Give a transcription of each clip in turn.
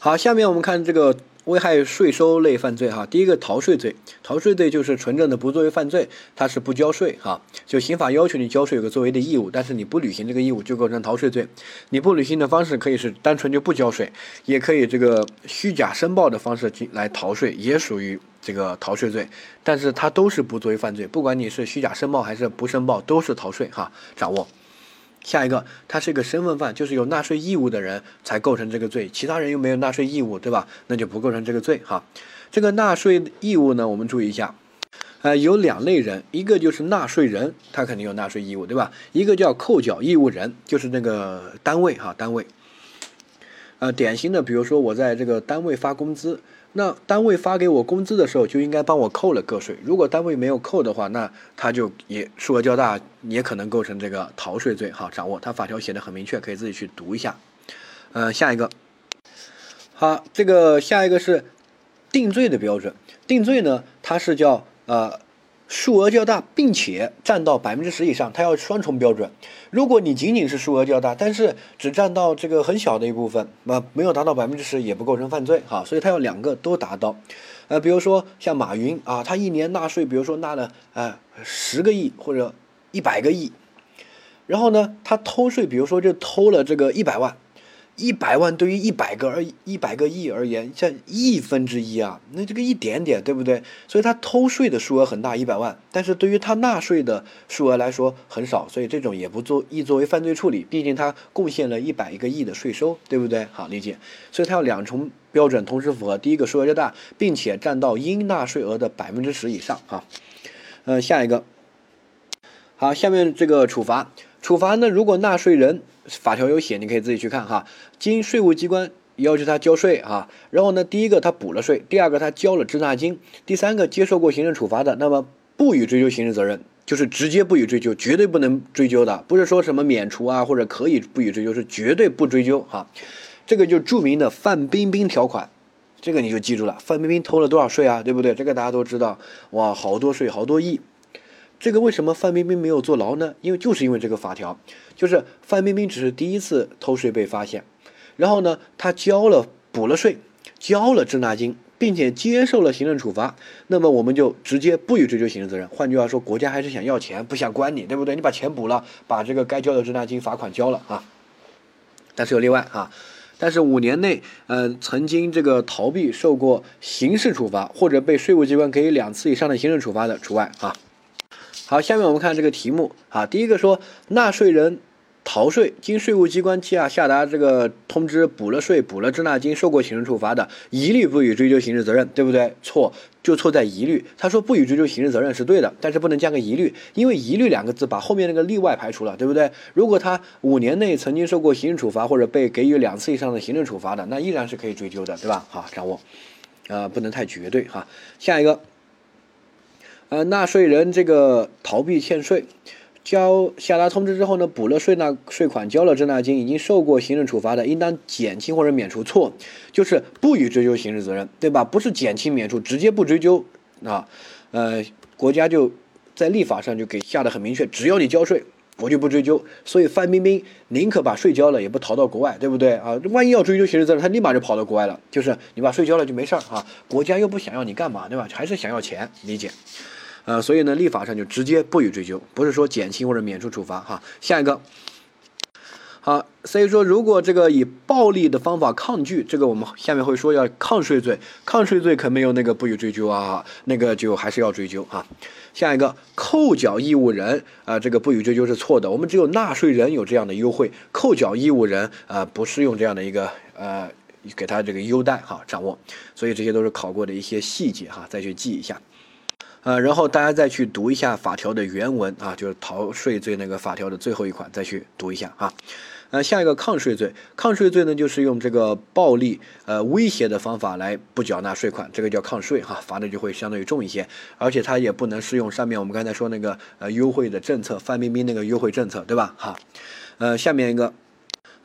好，下面我们看这个危害税收类犯罪哈。第一个逃税罪，逃税罪就是纯正的不作为犯罪，它是不交税哈。就刑法要求你交税有个作为的义务，但是你不履行这个义务就构成逃税罪。你不履行的方式可以是单纯就不交税，也可以这个虚假申报的方式进来逃税，也属于这个逃税罪。但是它都是不作为犯罪，不管你是虚假申报还是不申报，都是逃税哈。掌握。下一个，他是一个身份犯，就是有纳税义务的人才构成这个罪，其他人又没有纳税义务，对吧？那就不构成这个罪哈。这个纳税义务呢，我们注意一下，呃，有两类人，一个就是纳税人，他肯定有纳税义务，对吧？一个叫扣缴义务人，就是那个单位哈，单位。呃，典型的，比如说我在这个单位发工资。那单位发给我工资的时候，就应该帮我扣了个税。如果单位没有扣的话，那他就也数额较大，也可能构成这个逃税罪。好，掌握，他法条写的很明确，可以自己去读一下。嗯，下一个，好，这个下一个是定罪的标准。定罪呢，它是叫呃。数额较大，并且占到百分之十以上，它要双重标准。如果你仅仅是数额较大，但是只占到这个很小的一部分，那没有达到百分之十，也不构成犯罪哈。所以它要两个都达到。呃，比如说像马云啊，他一年纳税，比如说纳了呃十个亿或者一百个亿，然后呢，他偷税，比如说就偷了这个一百万。一百万对于一百个而一百个亿而言，像亿分之一啊，那这个一点点，对不对？所以他偷税的数额很大，一百万，但是对于他纳税的数额来说很少，所以这种也不作亦作为犯罪处理，毕竟他贡献了一百个亿的税收，对不对？好理解。所以他要两重标准同时符合，第一个数额较大，并且占到应纳税额的百分之十以上啊。呃，下一个，好，下面这个处罚。处罚呢？如果纳税人法条有写，你可以自己去看哈。经税务机关要求他交税啊，然后呢，第一个他补了税，第二个他交了滞纳金，第三个接受过行政处罚的，那么不予追究刑事责任，就是直接不予追究，绝对不能追究的，不是说什么免除啊或者可以不予追究，是绝对不追究哈。这个就著名的范冰冰条款，这个你就记住了。范冰冰偷了多少税啊？对不对？这个大家都知道，哇，好多税，好多亿。这个为什么范冰冰没有坐牢呢？因为就是因为这个法条，就是范冰冰只是第一次偷税被发现，然后呢，他交了补了税，交了滞纳金，并且接受了行政处罚，那么我们就直接不予追究刑事责任。换句话说，国家还是想要钱，不想关你，对不对？你把钱补了，把这个该交的滞纳金罚款交了啊。但是有例外啊，但是五年内，呃，曾经这个逃避受过刑事处罚或者被税务机关给予两次以上的行政处罚的除外啊。好，下面我们看这个题目啊，第一个说纳税人逃税，经税务机关下下达这个通知补了税、补了滞纳金、受过行政处罚的，一律不予追究刑事责任，对不对？错，就错在一律。他说不予追究刑事责任是对的，但是不能加个一律，因为一律两个字把后面那个例外排除了，对不对？如果他五年内曾经受过行政处罚或者被给予两次以上的行政处罚的，那依然是可以追究的，对吧？好，掌握，呃，不能太绝对哈。下一个。呃，纳税人这个逃避欠税，交下达通知之后呢，补了税纳税款，交了滞纳金，已经受过行政处罚的，应当减轻或者免除。错，就是不予追究刑事责任，对吧？不是减轻免除，直接不追究啊。呃，国家就在立法上就给下的很明确，只要你交税，我就不追究。所以范冰冰宁可把税交了，也不逃到国外，对不对啊？万一要追究刑事责任，他立马就跑到国外了。就是你把税交了就没事儿啊，国家又不想要你干嘛，对吧？还是想要钱，理解。呃，所以呢，立法上就直接不予追究，不是说减轻或者免除处罚哈。下一个，好，所以说如果这个以暴力的方法抗拒，这个我们下面会说要抗税罪，抗税罪可没有那个不予追究啊，那个就还是要追究哈。下一个，扣缴义务人啊，这个不予追究是错的，我们只有纳税人有这样的优惠，扣缴义务人啊不适用这样的一个呃给他这个优待哈，掌握。所以这些都是考过的一些细节哈，再去记一下。呃，然后大家再去读一下法条的原文啊，就是逃税罪那个法条的最后一款，再去读一下啊。呃，下一个抗税罪，抗税罪呢就是用这个暴力、呃威胁的方法来不缴纳税款，这个叫抗税哈，罚的就会相对于重一些，而且它也不能适用上面我们刚才说那个呃优惠的政策，范冰冰那个优惠政策，对吧？哈，呃，下面一个。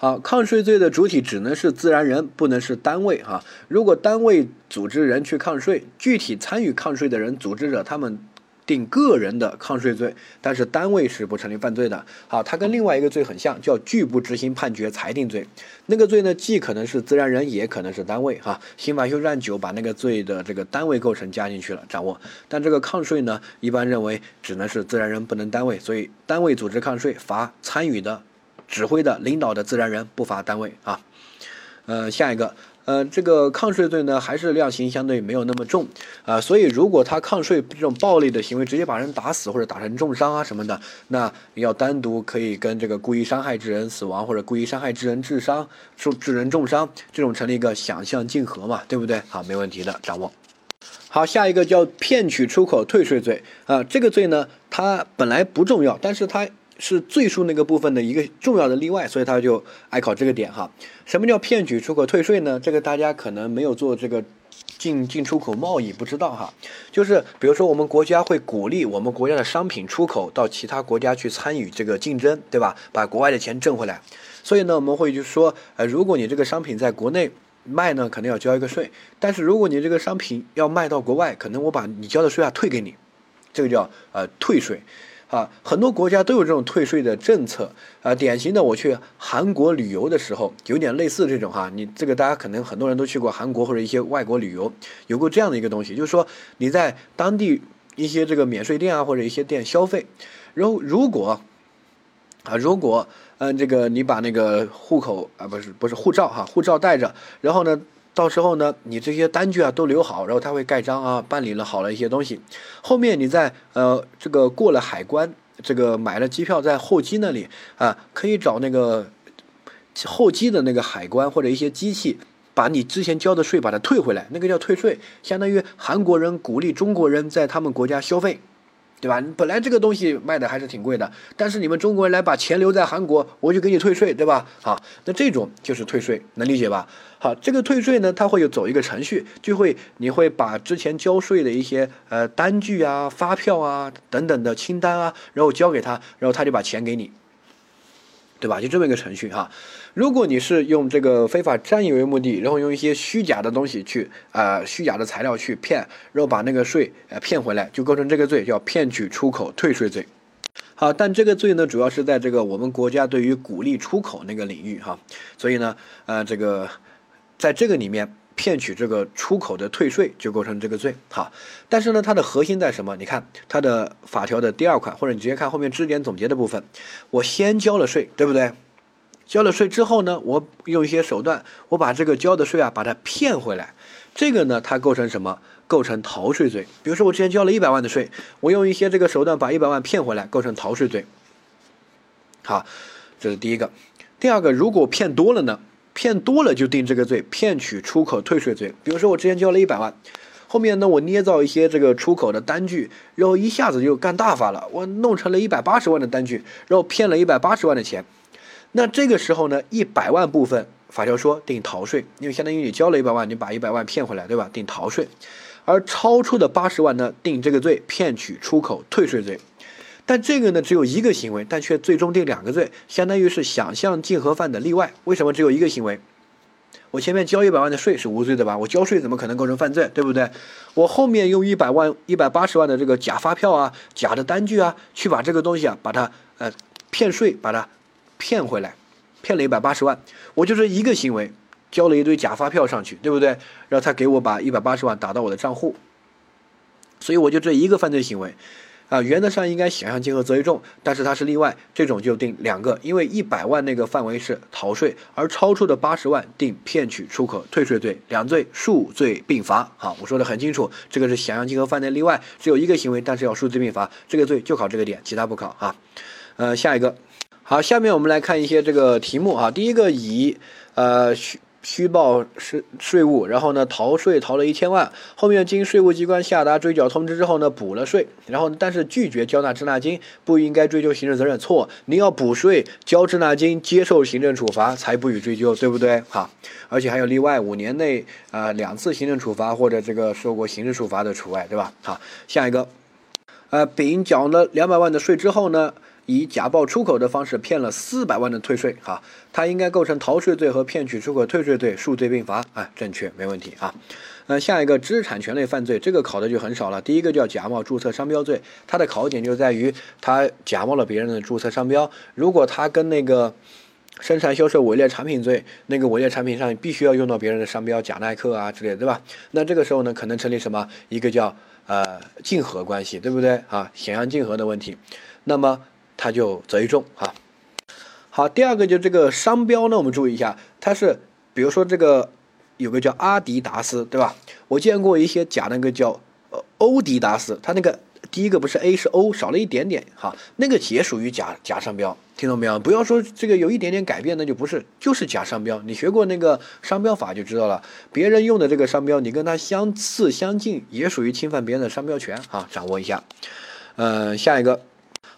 好，抗税罪的主体只能是自然人，不能是单位哈。如果单位组织人去抗税，具体参与抗税的人、组织者他们定个人的抗税罪，但是单位是不成立犯罪的。好，它跟另外一个罪很像，叫拒不执行判决裁定罪。那个罪呢，既可能是自然人，也可能是单位。哈，刑法修正案九把那个罪的这个单位构成加进去了，掌握。但这个抗税呢，一般认为只能是自然人，不能单位。所以单位组织抗税，罚参与的、指挥的、领导的自然人，不罚单位啊。呃，下一个。呃，这个抗税罪呢，还是量刑相对没有那么重啊，所以如果他抗税这种暴力的行为，直接把人打死或者打成重伤啊什么的，那要单独可以跟这个故意伤害致人死亡或者故意伤害致人致伤、致致人重伤这种成立一个想象竞合嘛，对不对？好，没问题的，掌握。好，下一个叫骗取出口退税罪啊，这个罪呢，它本来不重要，但是它。是罪数那个部分的一个重要的例外，所以他就爱考这个点哈。什么叫骗取出口退税呢？这个大家可能没有做这个进进出口贸易，不知道哈。就是比如说我们国家会鼓励我们国家的商品出口到其他国家去参与这个竞争，对吧？把国外的钱挣回来。所以呢，我们会就说，呃，如果你这个商品在国内卖呢，可能要交一个税；但是如果你这个商品要卖到国外，可能我把你交的税啊退给你，这个叫呃退税。啊，很多国家都有这种退税的政策啊。典型的，我去韩国旅游的时候，有点类似这种哈。你这个大家可能很多人都去过韩国或者一些外国旅游，有过这样的一个东西，就是说你在当地一些这个免税店啊或者一些店消费，然后如果啊如果嗯这个你把那个户口啊不是不是护照哈护照带着，然后呢。到时候呢，你这些单据啊都留好，然后他会盖章啊，办理了好了一些东西。后面你在呃这个过了海关，这个买了机票在候机那里啊，可以找那个候机的那个海关或者一些机器，把你之前交的税把它退回来，那个叫退税，相当于韩国人鼓励中国人在他们国家消费。对吧？本来这个东西卖的还是挺贵的，但是你们中国人来把钱留在韩国，我就给你退税，对吧？好，那这种就是退税，能理解吧？好，这个退税呢，它会有走一个程序，就会你会把之前交税的一些呃单据啊、发票啊等等的清单啊，然后交给他，然后他就把钱给你。对吧？就这么一个程序哈。如果你是用这个非法占有为目的，然后用一些虚假的东西去啊，虚假的材料去骗，然后把那个税呃骗回来，就构成这个罪，叫骗取出口退税罪。好，但这个罪呢，主要是在这个我们国家对于鼓励出口那个领域哈，所以呢，呃，这个在这个里面。骗取这个出口的退税就构成这个罪，好，但是呢，它的核心在什么？你看它的法条的第二款，或者你直接看后面知识点总结的部分，我先交了税，对不对？交了税之后呢，我用一些手段，我把这个交的税啊，把它骗回来，这个呢，它构成什么？构成逃税罪。比如说我之前交了一百万的税，我用一些这个手段把一百万骗回来，构成逃税罪。好，这是第一个。第二个，如果骗多了呢？骗多了就定这个罪，骗取出口退税罪。比如说我之前交了一百万，后面呢我捏造一些这个出口的单据，然后一下子就干大发了，我弄成了一百八十万的单据，然后骗了一百八十万的钱。那这个时候呢，一百万部分法条说定逃税，因为相当于你交了一百万，你把一百万骗回来，对吧？定逃税。而超出的八十万呢，定这个罪，骗取出口退税罪。但这个呢，只有一个行为，但却最终定两个罪，相当于是想象竞合犯的例外。为什么只有一个行为？我前面交一百万的税是无罪的吧？我交税怎么可能构成犯罪？对不对？我后面用一百万、一百八十万的这个假发票啊、假的单据啊，去把这个东西啊，把它呃骗税，把它骗回来，骗了一百八十万。我就是一个行为，交了一堆假发票上去，对不对？然后他给我把一百八十万打到我的账户，所以我就这一个犯罪行为。啊，原则上应该想象竞合责为重，但是它是例外，这种就定两个，因为一百万那个范围是逃税，而超出的八十万定骗取出口退税罪，两罪数罪并罚。好，我说的很清楚，这个是想象竞合犯的例外，只有一个行为，但是要数罪并罚，这个罪就考这个点，其他不考啊。呃，下一个，好，下面我们来看一些这个题目啊，第一个以呃。虚报税税务，然后呢逃税逃了一千万，后面经税务机关下达追缴通知之后呢补了税，然后但是拒绝交纳滞纳金，不应该追究行政责任，错，您要补税交滞纳金，接受行政处罚才不予追究，对不对？好，而且还有例外，五年内啊两次行政处罚或者这个受过刑事处罚的除外，对吧？好，下一个，呃，丙缴了两百万的税之后呢？以假报出口的方式骗了四百万的退税，哈，他应该构成逃税罪和骗取出口退税罪，数罪并罚，哎，正确，没问题啊。那，下一个知识产权类犯罪，这个考的就很少了。第一个叫假冒注册商标罪，它的考点就在于他假冒了别人的注册商标，如果他跟那个生产销售伪劣产品罪，那个伪劣产品上必须要用到别人的商标，假耐克啊之类的，对吧？那这个时候呢，可能成立什么一个叫呃竞合关系，对不对啊？显然竞合的问题，那么他就贼重哈。好，第二个就这个商标呢，我们注意一下，它是比如说这个。有个叫阿迪达斯，对吧？我见过一些假那个叫呃欧迪达斯，它那个第一个不是 A 是 O，少了一点点哈，那个也属于假假商标，听懂没有？不要说这个有一点点改变，那就不是，就是假商标。你学过那个商标法就知道了，别人用的这个商标，你跟它相似相近，也属于侵犯别人的商标权啊，掌握一下。呃，下一个。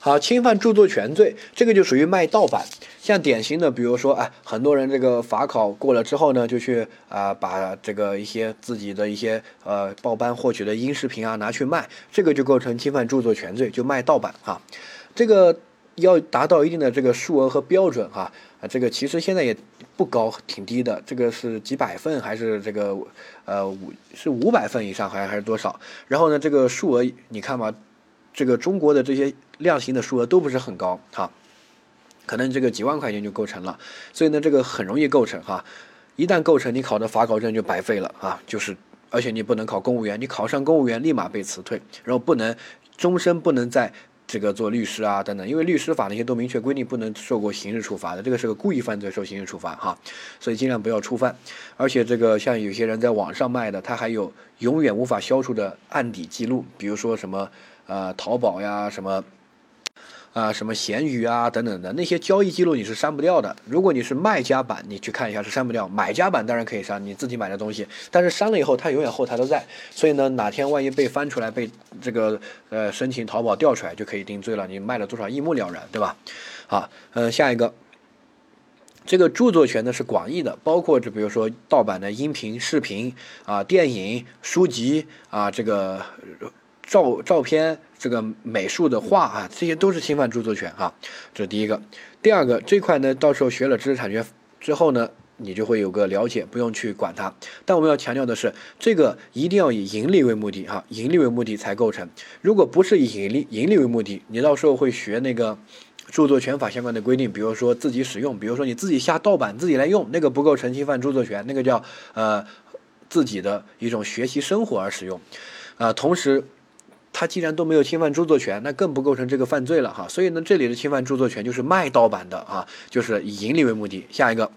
好，侵犯著作权罪，这个就属于卖盗版。像典型的，比如说，哎，很多人这个法考过了之后呢，就去啊，把这个一些自己的一些呃报班获取的音视频啊拿去卖，这个就构成侵犯著作权罪，就卖盗版哈。这个要达到一定的这个数额和标准哈，啊，这个其实现在也不高，挺低的，这个是几百份还是这个呃五是五百份以上还还是多少？然后呢，这个数额你看嘛。这个中国的这些量刑的数额都不是很高哈，可能这个几万块钱就构成了，所以呢，这个很容易构成哈。一旦构成，你考的法考证就白费了啊，就是而且你不能考公务员，你考上公务员立马被辞退，然后不能终身不能再这个做律师啊等等，因为律师法那些都明确规定不能受过刑事处罚的，这个是个故意犯罪受刑事处罚哈，所以尽量不要触犯。而且这个像有些人在网上卖的，他还有永远无法消除的案底记录，比如说什么。啊，淘宝呀，什么，啊，什么闲鱼啊，等等的那些交易记录你是删不掉的。如果你是卖家版，你去看一下是删不掉；买家版当然可以删，你自己买的东西，但是删了以后它永远后台都在。所以呢，哪天万一被翻出来，被这个呃申请淘宝调出来，就可以定罪了。你卖了多少一目了然，对吧？好，嗯，下一个，这个著作权呢是广义的，包括就比如说盗版的音频、视频啊、电影、书籍啊，这个。照照片这个美术的画啊，这些都是侵犯著作权哈，这是第一个。第二个这块呢，到时候学了知识产权之后呢，你就会有个了解，不用去管它。但我们要强调的是，这个一定要以盈利为目的哈，盈利为目的才构成。如果不是以盈利盈利为目的，你到时候会学那个著作权法相关的规定，比如说自己使用，比如说你自己下盗版自己来用，那个不构成侵犯著作权，那个叫呃自己的一种学习生活而使用，啊，同时。他既然都没有侵犯著作权，那更不构成这个犯罪了哈。所以呢，这里的侵犯著作权就是卖盗版的啊，就是以盈利为目的。下一个，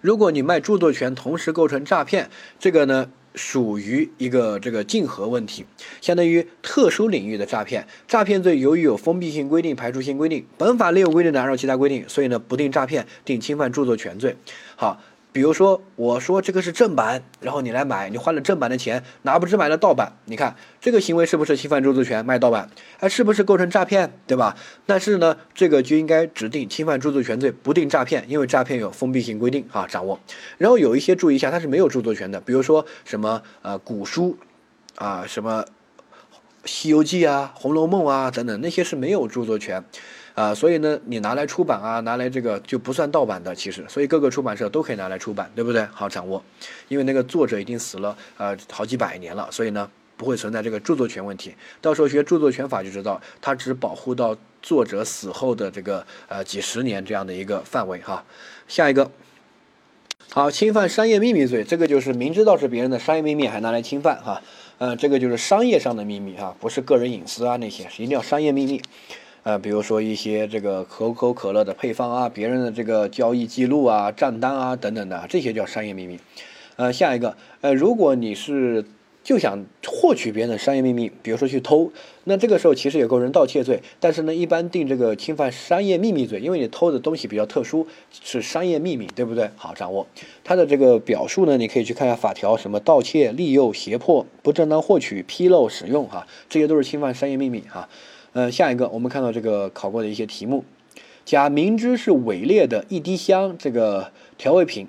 如果你卖著作权，同时构成诈骗，这个呢属于一个这个竞合问题，相当于特殊领域的诈骗。诈骗罪由于有封闭性规定、排除性规定，本法另有规定的按照其他规定，所以呢不定诈骗，定侵犯著作权罪。好。比如说，我说这个是正版，然后你来买，你花了正版的钱，哪不知买了盗版？你看这个行为是不是侵犯著作权卖盗版？哎，是不是构成诈骗？对吧？但是呢，这个就应该指定侵犯著作权罪，不定诈骗，因为诈骗有封闭性规定啊，掌握。然后有一些注意一下，它是没有著作权的，比如说什么呃古书啊，什么《西游记》啊，《红楼梦》啊等等，那些是没有著作权。啊，所以呢，你拿来出版啊，拿来这个就不算盗版的，其实，所以各个出版社都可以拿来出版，对不对？好掌握，因为那个作者已经死了，呃，好几百年了，所以呢，不会存在这个著作权问题。到时候学著作权法就知道，它只保护到作者死后的这个呃几十年这样的一个范围哈。下一个，好，侵犯商业秘密罪，这个就是明知道是别人的商业秘密还拿来侵犯哈，呃，这个就是商业上的秘密哈，不是个人隐私啊那些，一定要商业秘密。呃，比如说一些这个可口可乐的配方啊，别人的这个交易记录啊、账单啊等等的，这些叫商业秘密。呃，下一个，呃，如果你是就想获取别人的商业秘密，比如说去偷，那这个时候其实也构成盗窃罪，但是呢，一般定这个侵犯商业秘密罪，因为你偷的东西比较特殊，是商业秘密，对不对？好，掌握它的这个表述呢，你可以去看一下法条，什么盗窃、利诱、胁迫、不正当获取、披露、使用，哈，这些都是侵犯商业秘密，哈。呃，下一个我们看到这个考过的一些题目，甲明知是伪劣的一滴香这个调味品，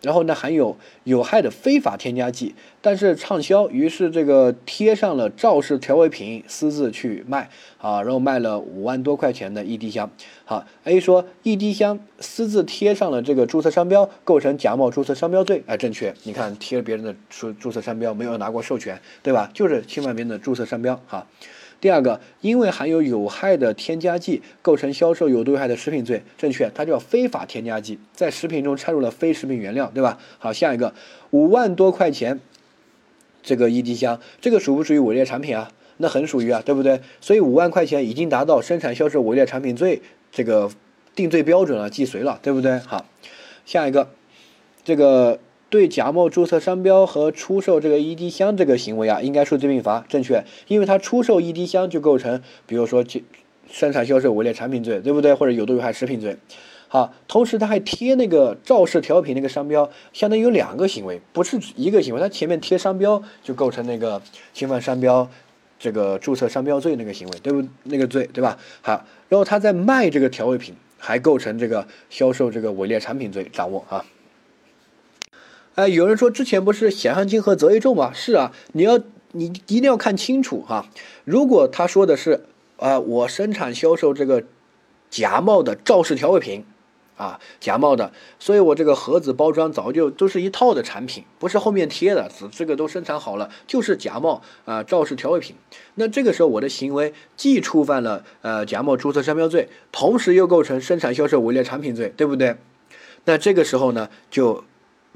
然后呢含有有害的非法添加剂，但是畅销，于是这个贴上了肇事调味品，私自去卖啊，然后卖了五万多块钱的一滴香。好，A 说一滴香私自贴上了这个注册商标，构成假冒注册商标罪。哎，正确，你看贴了别人的注注册商标，没有拿过授权，对吧？就是侵犯别人的注册商标。哈。第二个，因为含有有害的添加剂，构成销售有毒有害的食品罪，正确，它叫非法添加剂，在食品中掺入了非食品原料，对吧？好，下一个，五万多块钱，这个一滴香，这个属不属于伪劣产品啊？那很属于啊，对不对？所以五万块钱已经达到生产销售伪劣产品罪这个定罪标准了，既遂了，对不对？好，下一个，这个。对假冒注册商标和出售这个一滴香这个行为啊，应该数罪并罚，正确，因为他出售一滴香就构成，比如说生产销售伪劣产品罪，对不对？或者有毒有害食品罪。好，同时他还贴那个肇事调品那个商标，相当于有两个行为，不是一个行为。他前面贴商标就构成那个侵犯商标这个注册商标罪那个行为，对不？那个罪，对吧？好，然后他在卖这个调味品，还构成这个销售这个伪劣产品罪，掌握啊。哎，有人说之前不是险象轻和择一重吗？是啊，你要你一定要看清楚哈。如果他说的是啊，我生产销售这个假冒的肇事调味品，啊，假冒的，所以我这个盒子包装早就都是一套的产品，不是后面贴的，这个都生产好了，就是假冒啊肇事调味品。那这个时候我的行为既触犯了呃假冒注册商标罪，同时又构成生产销售伪劣产品罪，对不对？那这个时候呢就。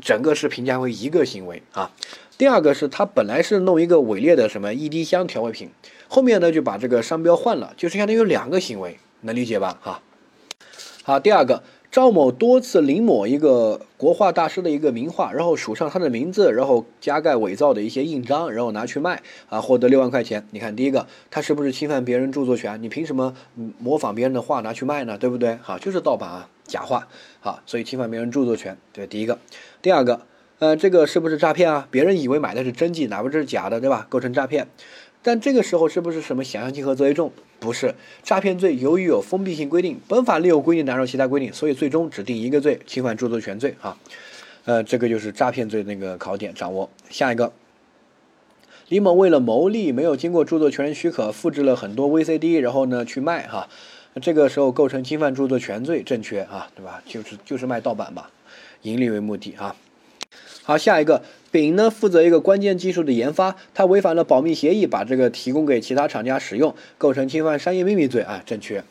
整个是评价为一个行为啊，第二个是他本来是弄一个伪劣的什么一滴香调味品，后面呢就把这个商标换了，就是相当于有两个行为，能理解吧？哈，好，第二个赵某多次临摹一个国画大师的一个名画，然后署上他的名字，然后加盖伪造的一些印章，然后拿去卖啊，获得六万块钱。你看第一个，他是不是侵犯别人著作权？你凭什么模仿别人的画拿去卖呢？对不对？好，就是盗版啊。假话，好，所以侵犯别人著作权，这第一个。第二个，呃，这个是不是诈骗啊？别人以为买的是真迹，哪怕这是假的，对吧？构成诈骗。但这个时候是不是什么想象竞合责为重？不是，诈骗罪由于有封闭性规定，本法另有规定，哪有其他规定？所以最终只定一个罪，侵犯著作权罪。哈，呃，这个就是诈骗罪那个考点掌握。下一个，李某为了牟利，没有经过著作权人许可，复制了很多 VCD，然后呢去卖，哈。那这个时候构成侵犯著作权罪，正确啊，对吧？就是就是卖盗版吧，盈利为目的啊。好，下一个，丙呢负责一个关键技术的研发，他违反了保密协议，把这个提供给其他厂家使用，构成侵犯商业秘密罪啊，正确。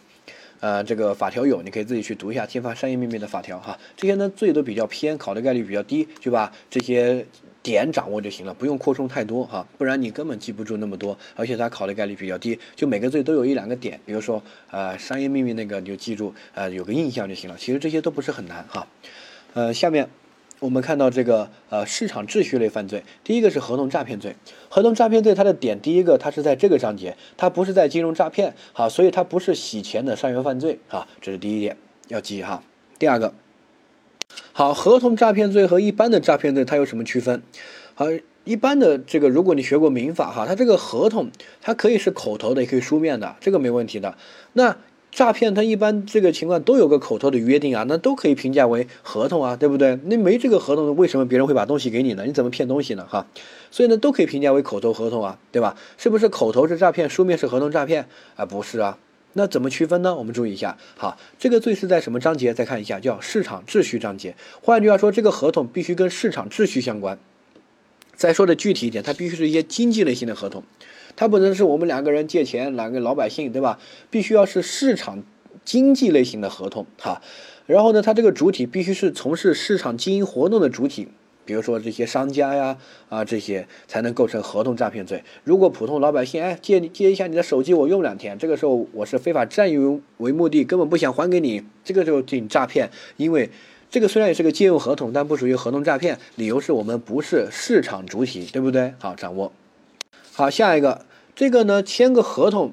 呃，这个法条有，你可以自己去读一下侵犯商业秘密的法条哈。这些呢罪都比较偏，考的概率比较低，就把这些。点掌握就行了，不用扩充太多哈，不然你根本记不住那么多，而且它考的概率比较低，就每个罪都有一两个点，比如说呃商业秘密那个你就记住呃有个印象就行了，其实这些都不是很难哈。呃，下面我们看到这个呃市场秩序类犯罪，第一个是合同诈骗罪，合同诈骗罪它的点第一个它是在这个章节，它不是在金融诈骗，好，所以它不是洗钱的商业犯罪啊，这是第一点要记哈。第二个。好，合同诈骗罪和一般的诈骗罪它有什么区分？好，一般的这个，如果你学过民法哈，它这个合同它可以是口头的，也可以书面的，这个没问题的。那诈骗它一般这个情况都有个口头的约定啊，那都可以评价为合同啊，对不对？那没这个合同，为什么别人会把东西给你呢？你怎么骗东西呢？哈，所以呢都可以评价为口头合同啊，对吧？是不是口头是诈骗，书面是合同诈骗啊？不是啊。那怎么区分呢？我们注意一下，好，这个罪是在什么章节？再看一下，叫市场秩序章节。换句话说，这个合同必须跟市场秩序相关。再说的具体一点，它必须是一些经济类型的合同，它不能是我们两个人借钱，两个老百姓，对吧？必须要是市场经济类型的合同，哈。然后呢，它这个主体必须是从事市场经营活动的主体。比如说这些商家呀，啊这些才能构成合同诈骗罪。如果普通老百姓，哎借你借一下你的手机，我用两天，这个时候我是非法占用为目的，根本不想还给你，这个就进诈骗。因为这个虽然也是个借用合同，但不属于合同诈骗。理由是我们不是市场主体，对不对？好，掌握。好，下一个，这个呢，签个合同。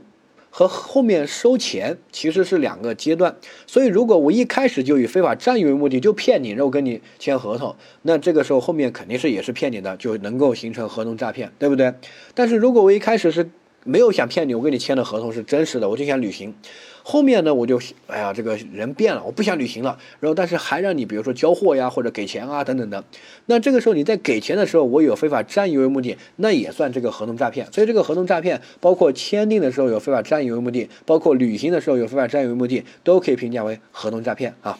和后面收钱其实是两个阶段，所以如果我一开始就以非法占有为目的就骗你，然后跟你签合同，那这个时候后面肯定是也是骗你的，就能够形成合同诈骗，对不对？但是如果我一开始是没有想骗你，我跟你签的合同是真实的，我就想履行，后面呢，我就哎呀，这个人变了，我不想履行了，然后但是还让你比如说交货呀，或者给钱啊等等的。那这个时候你在给钱的时候，我有非法占有为目的，那也算这个合同诈骗。所以这个合同诈骗，包括签订的时候有非法占有为目的，包括履行的时候有非法占有为目的，都可以评价为合同诈骗啊。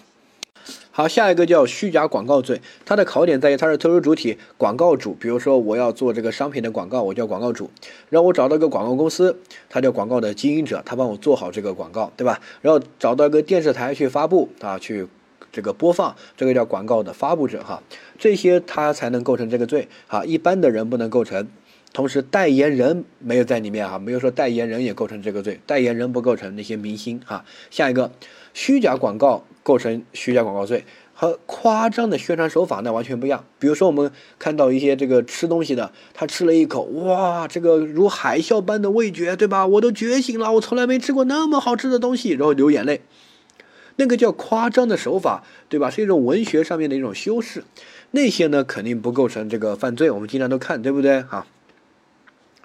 好，下一个叫虚假广告罪，它的考点在于它是特殊主体广告主，比如说我要做这个商品的广告，我叫广告主，然后我找到个广告公司，他叫广告的经营者，他帮我做好这个广告，对吧？然后找到一个电视台去发布啊，去这个播放，这个叫广告的发布者哈，这些他才能构成这个罪啊，一般的人不能构成。同时，代言人没有在里面啊，没有说代言人也构成这个罪，代言人不构成那些明星啊。下一个，虚假广告构成虚假广告罪，和夸张的宣传手法那完全不一样。比如说，我们看到一些这个吃东西的，他吃了一口，哇，这个如海啸般的味觉，对吧？我都觉醒了，我从来没吃过那么好吃的东西，然后流眼泪，那个叫夸张的手法，对吧？是一种文学上面的一种修饰，那些呢肯定不构成这个犯罪。我们经常都看，对不对？哈。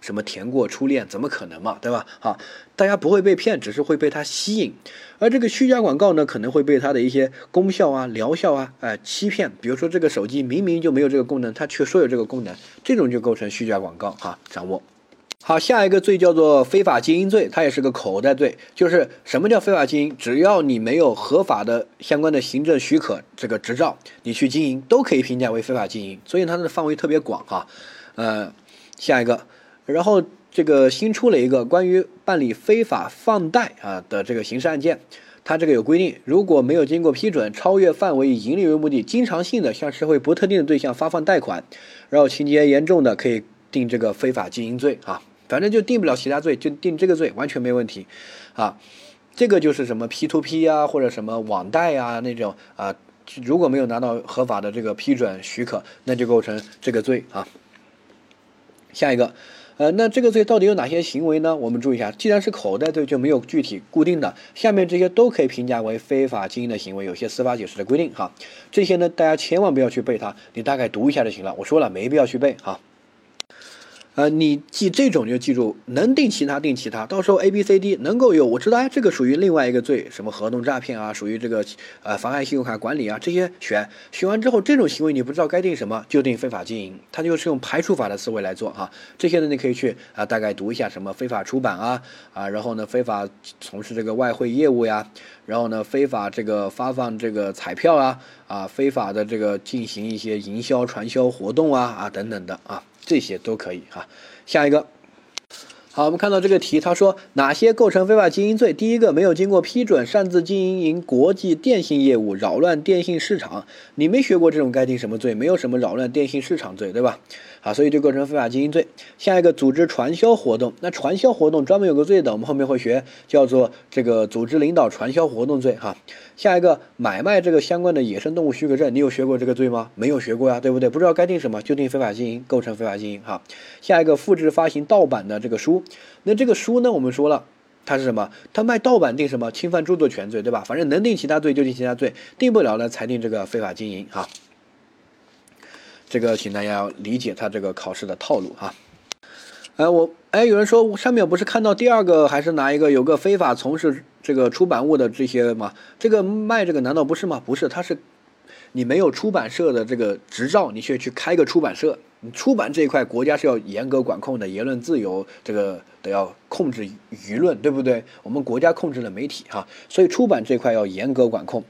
什么甜过初恋？怎么可能嘛，对吧？好，大家不会被骗，只是会被它吸引。而这个虚假广告呢，可能会被它的一些功效啊、疗效啊，哎，欺骗。比如说这个手机明明就没有这个功能，它却说有这个功能，这种就构成虚假广告。哈，掌握。好，下一个罪叫做非法经营罪，它也是个口袋罪。就是什么叫非法经营？只要你没有合法的相关的行政许可这个执照，你去经营都可以评价为非法经营。所以它的范围特别广。哈，呃，下一个。然后这个新出了一个关于办理非法放贷啊的这个刑事案件，它这个有规定，如果没有经过批准，超越范围以盈利为目的，经常性的向社会不特定的对象发放贷款，然后情节严重的可以定这个非法经营罪啊，反正就定不了其他罪，就定这个罪完全没问题啊。这个就是什么 P to P 啊或者什么网贷啊那种啊，如果没有拿到合法的这个批准许可，那就构成这个罪啊。下一个。呃，那这个罪到底有哪些行为呢？我们注意一下，既然是口袋罪，就没有具体固定的，下面这些都可以评价为非法经营的行为，有些司法解释的规定哈。这些呢，大家千万不要去背它，你大概读一下就行了。我说了，没必要去背哈。呃，你记这种就记住，能定其他定其他，到时候 A B C D 能够有，我知道哎，这个属于另外一个罪，什么合同诈骗啊，属于这个呃妨碍信用卡管理啊，这些选选完之后，这种行为你不知道该定什么，就定非法经营，它就是用排除法的思维来做哈。这些呢，你可以去啊大概读一下，什么非法出版啊啊，然后呢非法从事这个外汇业务呀，然后呢非法这个发放这个彩票啊啊，非法的这个进行一些营销传销活动啊啊等等的啊。这些都可以哈，下一个，好，我们看到这个题，他说哪些构成非法经营罪？第一个，没有经过批准擅自经营国际电信业务，扰乱电信市场。你没学过这种该定什么罪？没有什么扰乱电信市场罪，对吧？啊，所以就构成非法经营罪。下一个，组织传销活动，那传销活动专门有个罪的，我们后面会学，叫做这个组织领导传销活动罪哈。下一个，买卖这个相关的野生动物许可证，你有学过这个罪吗？没有学过呀，对不对？不知道该定什么，就定非法经营，构成非法经营哈。下一个，复制发行盗版的这个书，那这个书呢，我们说了，它是什么？它卖盗版定什么？侵犯著作权罪，对吧？反正能定其他罪就定其他罪，定不了呢才定这个非法经营哈。这个请大家要理解他这个考试的套路哈。哎，我哎，有人说上面不是看到第二个还是哪一个有个非法从事这个出版物的这些吗？这个卖这个难道不是吗？不是，他是你没有出版社的这个执照，你却去开个出版社，你出版这一块国家是要严格管控的，言论自由这个得要控制舆论，对不对？我们国家控制了媒体哈，所以出版这块要严格管控。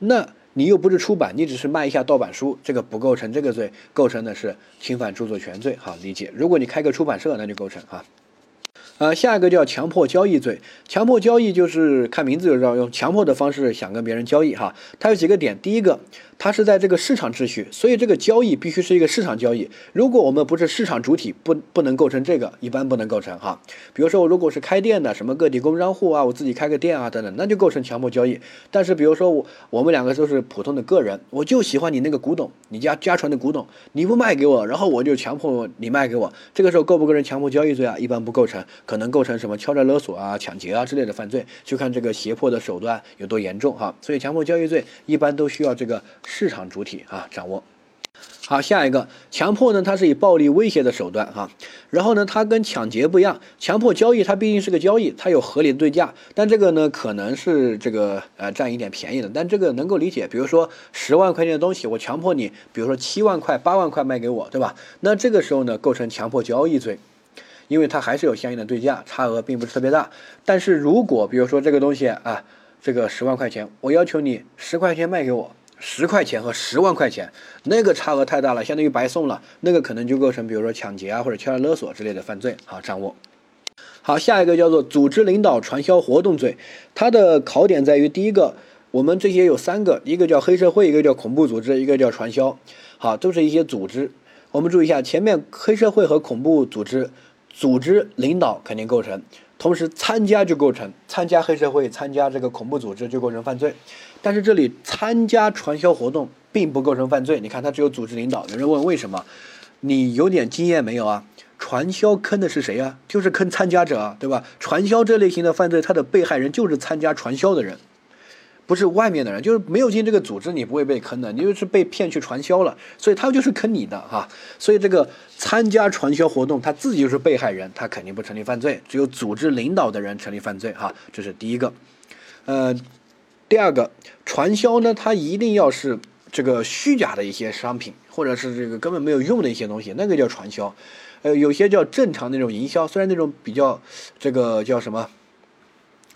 那。你又不是出版，你只是卖一下盗版书，这个不构成这个罪，构成的是侵犯著作权罪。好，理解。如果你开个出版社，那就构成哈。呃，下一个叫强迫交易罪。强迫交易就是看名字就知道，用强迫的方式想跟别人交易哈。它有几个点，第一个。它是在这个市场秩序，所以这个交易必须是一个市场交易。如果我们不是市场主体，不不能构成这个，一般不能构成哈。比如说我如果是开店的，什么个体工商户啊，我自己开个店啊等等，那就构成强迫交易。但是比如说我我们两个都是普通的个人，我就喜欢你那个古董，你家家传的古董，你不卖给我，然后我就强迫你卖给我，这个时候构不构成强迫交易罪啊？一般不构成，可能构成什么敲诈勒索啊、抢劫啊之类的犯罪，就看这个胁迫的手段有多严重哈。所以强迫交易罪一般都需要这个。市场主体啊，掌握好下一个强迫呢，它是以暴力威胁的手段哈，然后呢，它跟抢劫不一样，强迫交易它毕竟是个交易，它有合理的对价，但这个呢可能是这个呃占一点便宜的，但这个能够理解。比如说十万块钱的东西，我强迫你，比如说七万块、八万块卖给我，对吧？那这个时候呢构成强迫交易罪，因为它还是有相应的对价，差额并不是特别大。但是如果比如说这个东西啊，这个十万块钱，我要求你十块钱卖给我。十块钱和十万块钱，那个差额太大了，相当于白送了，那个可能就构成，比如说抢劫啊或者敲诈勒索之类的犯罪。好，掌握。好，下一个叫做组织领导传销活动罪，它的考点在于第一个，我们这些有三个，一个叫黑社会，一个叫恐怖组织，一个叫传销。好，都是一些组织。我们注意一下，前面黑社会和恐怖组织，组织领导肯定构成。同时参加就构成参加黑社会、参加这个恐怖组织就构成犯罪，但是这里参加传销活动并不构成犯罪。你看，他只有组织领导。有人问为什么？你有点经验没有啊？传销坑的是谁啊？就是坑参加者啊，对吧？传销这类型的犯罪，他的被害人就是参加传销的人。不是外面的人，就是没有进这个组织，你不会被坑的，你就是被骗去传销了，所以他就是坑你的哈。所以这个参加传销活动，他自己就是被害人，他肯定不成立犯罪，只有组织领导的人成立犯罪哈。这是第一个，呃，第二个传销呢，它一定要是这个虚假的一些商品，或者是这个根本没有用的一些东西，那个叫传销。呃，有些叫正常那种营销，虽然那种比较这个叫什么？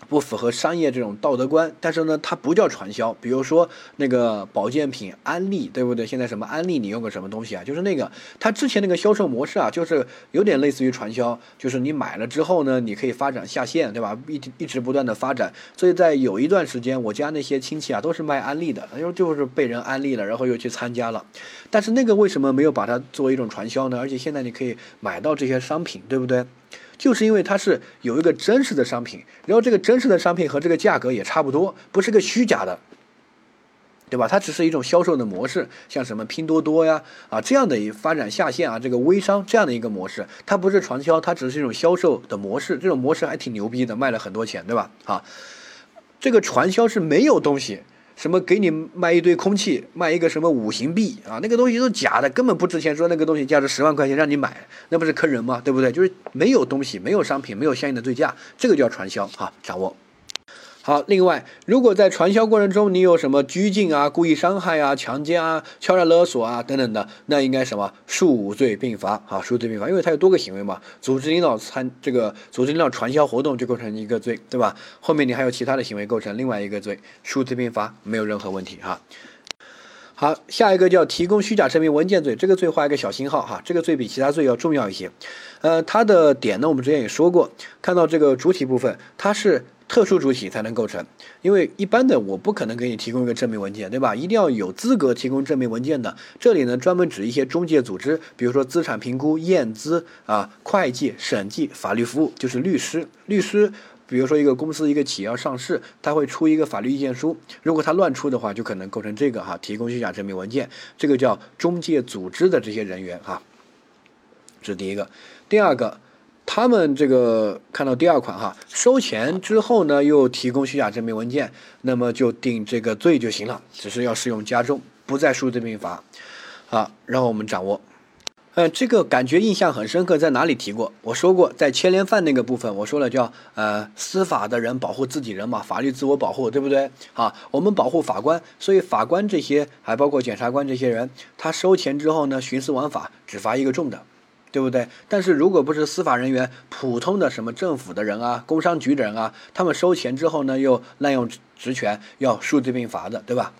不符合商业这种道德观，但是呢，它不叫传销。比如说那个保健品安利，对不对？现在什么安利，你用个什么东西啊？就是那个，它之前那个销售模式啊，就是有点类似于传销，就是你买了之后呢，你可以发展下线，对吧？一一直不断的发展。所以在有一段时间，我家那些亲戚啊，都是卖安利的，因为就是被人安利了，然后又去参加了。但是那个为什么没有把它作为一种传销呢？而且现在你可以买到这些商品，对不对？就是因为它是有一个真实的商品，然后这个真实的商品和这个价格也差不多，不是个虚假的，对吧？它只是一种销售的模式，像什么拼多多呀啊这样的发展下线啊，这个微商这样的一个模式，它不是传销，它只是一种销售的模式，这种模式还挺牛逼的，卖了很多钱，对吧？啊，这个传销是没有东西。什么给你卖一堆空气，卖一个什么五行币啊？那个东西都是假的，根本不值钱。说那个东西价值十万块钱让你买，那不是坑人吗？对不对？就是没有东西，没有商品，没有相应的对价，这个叫传销啊！掌握。好，另外，如果在传销过程中你有什么拘禁啊、故意伤害啊、强奸啊、敲诈勒索啊等等的，那应该什么数罪并罚啊？数罪并罚，因为它有多个行为嘛。组织领导参这个组织领导传销活动就构成一个罪，对吧？后面你还有其他的行为构成另外一个罪，数罪并罚没有任何问题哈。好，下一个叫提供虚假证明文件罪，这个罪画一个小星号哈，这个罪比其他罪要重要一些。呃，它的点呢，我们之前也说过，看到这个主体部分，它是。特殊主体才能构成，因为一般的我不可能给你提供一个证明文件，对吧？一定要有资格提供证明文件的。这里呢，专门指一些中介组织，比如说资产评估、验资啊、会计、审计、法律服务，就是律师。律师，比如说一个公司、一个企业要上市，他会出一个法律意见书，如果他乱出的话，就可能构成这个哈，提供虚假证明文件，这个叫中介组织的这些人员哈。这是第一个，第二个。他们这个看到第二款哈，收钱之后呢，又提供虚假证明文件，那么就定这个罪就行了，只是要适用加重，不再数罪并罚。好，让我们掌握。呃，这个感觉印象很深刻，在哪里提过？我说过，在牵连犯那个部分，我说了叫呃司法的人保护自己人嘛，法律自我保护，对不对？啊，我们保护法官，所以法官这些还包括检察官这些人，他收钱之后呢，徇私枉法，只罚一个重的。对不对？但是如果不是司法人员，普通的什么政府的人啊、工商局的人啊，他们收钱之后呢，又滥用职权，要数罪并罚的，对吧？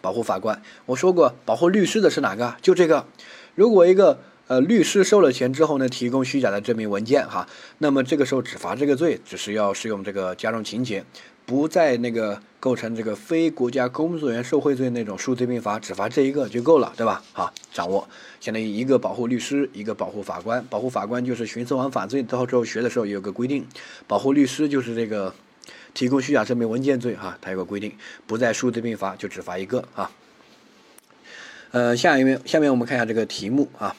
保护法官，我说过，保护律师的是哪个？就这个。如果一个呃律师收了钱之后呢，提供虚假的证明文件，哈，那么这个时候只罚这个罪，只是要适用这个加重情节。不在那个构成这个非国家工作人员受贿罪那种数罪并罚，只罚这一个就够了，对吧？好，掌握，相当于一个保护律师，一个保护法官。保护法官就是徇私枉法罪，到时候学的时候有个规定。保护律师就是这个提供虚假证明文件罪，哈，它有个规定，不在数罪并罚，就只罚一个啊。呃，下一面下面我们看一下这个题目啊。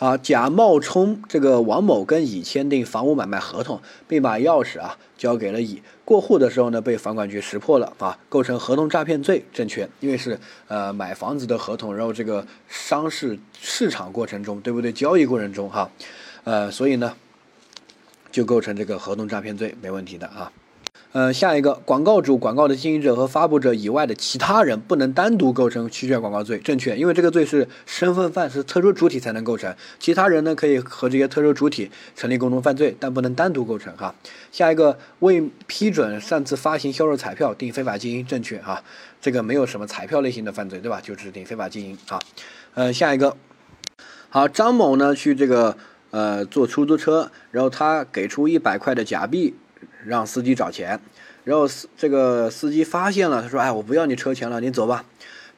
好，甲冒充这个王某跟乙签订房屋买卖合同，并把钥匙啊交给了乙。过户的时候呢，被房管局识破了啊，构成合同诈骗罪，正确。因为是呃买房子的合同，然后这个商事市场过程中，对不对？交易过程中哈，呃，所以呢，就构成这个合同诈骗罪，没问题的啊。呃，下一个广告主、广告的经营者和发布者以外的其他人不能单独构成欺骗广告罪，正确，因为这个罪是身份犯，是特殊主体才能构成，其他人呢可以和这些特殊主体成立共同犯罪，但不能单独构成哈。下一个未批准擅自发行、销售彩票，定非法经营，正确哈，这个没有什么彩票类型的犯罪，对吧？就指定非法经营啊。呃，下一个，好，张某呢去这个呃坐出租车，然后他给出一百块的假币。让司机找钱，然后司这个司机发现了，他说：“哎，我不要你车钱了，你走吧。”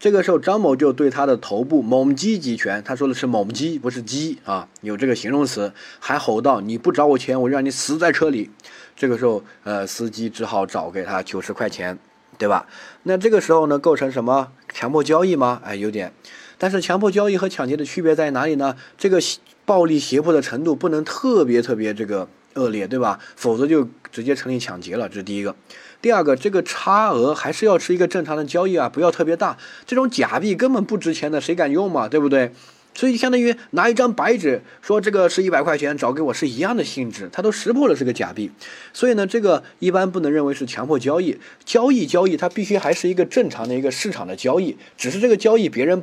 这个时候，张某就对他的头部猛击几拳，他说的是猛击，不是击啊，有这个形容词，还吼道：“你不找我钱，我让你死在车里。”这个时候，呃，司机只好找给他九十块钱，对吧？那这个时候呢，构成什么强迫交易吗？哎，有点。但是强迫交易和抢劫的区别在哪里呢？这个暴力胁迫的程度不能特别特别这个。恶劣，对吧？否则就直接成立抢劫了。这是第一个。第二个，这个差额还是要是一个正常的交易啊，不要特别大。这种假币根本不值钱的，谁敢用嘛？对不对？所以相当于拿一张白纸说这个是一百块钱，找给我是一样的性质。他都识破了是个假币，所以呢，这个一般不能认为是强迫交易。交易交易，它必须还是一个正常的一个市场的交易，只是这个交易别人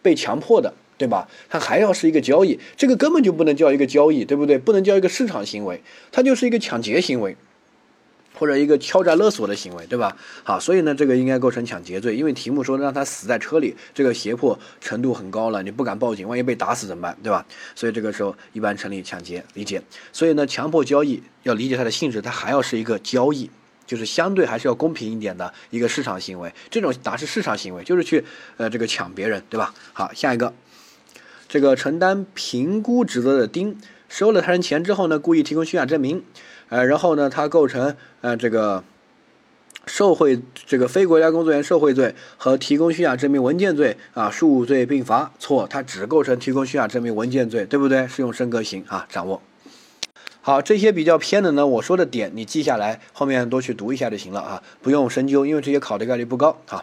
被强迫的。对吧？它还要是一个交易，这个根本就不能叫一个交易，对不对？不能叫一个市场行为，它就是一个抢劫行为，或者一个敲诈勒索的行为，对吧？好，所以呢，这个应该构成抢劫罪，因为题目说让他死在车里，这个胁迫程度很高了，你不敢报警，万一被打死怎么办？对吧？所以这个时候一般成立抢劫，理解。所以呢，强迫交易要理解它的性质，它还要是一个交易，就是相对还是要公平一点的一个市场行为。这种哪是市场行为？就是去呃这个抢别人，对吧？好，下一个。这个承担评估职责的丁收了他人钱之后呢，故意提供虚假证明，呃，然后呢，他构成呃这个受贿这个非国家工作人员受贿罪和提供虚假证明文件罪啊，数罪并罚。错，他只构成提供虚假证明文件罪，对不对？适用升格刑啊，掌握。好，这些比较偏的呢，我说的点你记下来，后面多去读一下就行了啊，不用深究，因为这些考的概率不高啊。